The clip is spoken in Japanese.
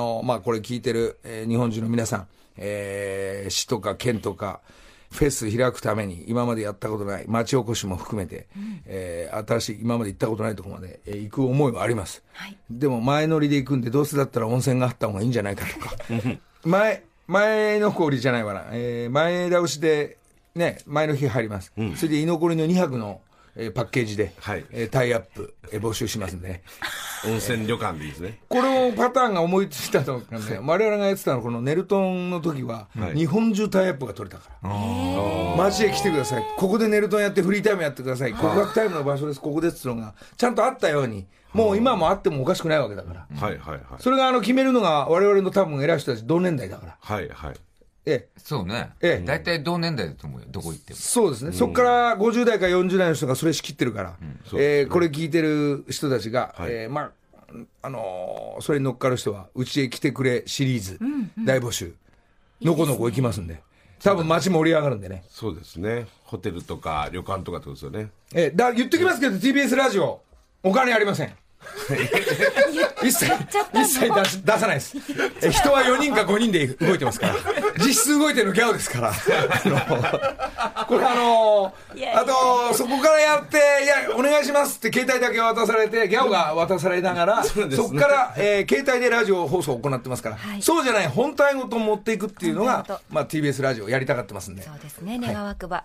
の、まあ、これ聞いてる、えー日本中の皆さん、えー市とか県とか、フェス開くために、今までやったことない、町おこしも含めて、えー新しい、今まで行ったことないところまで、えー行く思いはあります。でも、前乗りで行くんで、どうせだったら温泉があった方がいいんじゃないかとか。前、前の氷じゃないわな、えー前倒しで、ね、前の日入ります。それで居残りの2泊の、えーパッケージで、はいえータイアップ、えー募集しますんでね。温泉旅館でいいですね。このパターンが思いついたのがね、我々がやってたのは、このネルトンの時は、はい日本中タイアップが取れたから。街へ来てください。ここでネルトンやってフリータイムやってください。告白タイムの場所です、ここですっていうのが、ちゃんとあったように、もう今もあってもおかしくないわけだから。はいはいはい。それがあの決めるのが我々の多分偉い人たち同年代だから。はいはい。ええ。そうね。ええ大体同年代だと思うよ。どこ行っても。そうですね、そこから50代か40代の人がそれ仕切ってるから、そうですねえーこれ聞いてる人たちが、はいえーまああのーそれに乗っかる人は、うちへ来てくれシリーズ、大募集、のこのこ行きますんで、多分街盛り上がるんでね、そうですね。ホテルとか旅館とかってことですよね。えーだ言っときますけど、TBS ラジオ、お金ありません。一切、一切出し出さないです。え人は4人か5人で動いてますから。実質動いてるのギャオですから。あのこれあのあと、そこからやって、いや、お願いしますって携帯だけ渡されて、ギャオが渡されながら、そ,、こから、えー携帯でラジオ放送を行ってますから、はいそうじゃない本体ごと持っていくっていうのがまあ TBS ラジオやりたがってますんで。そうですね、願わくば。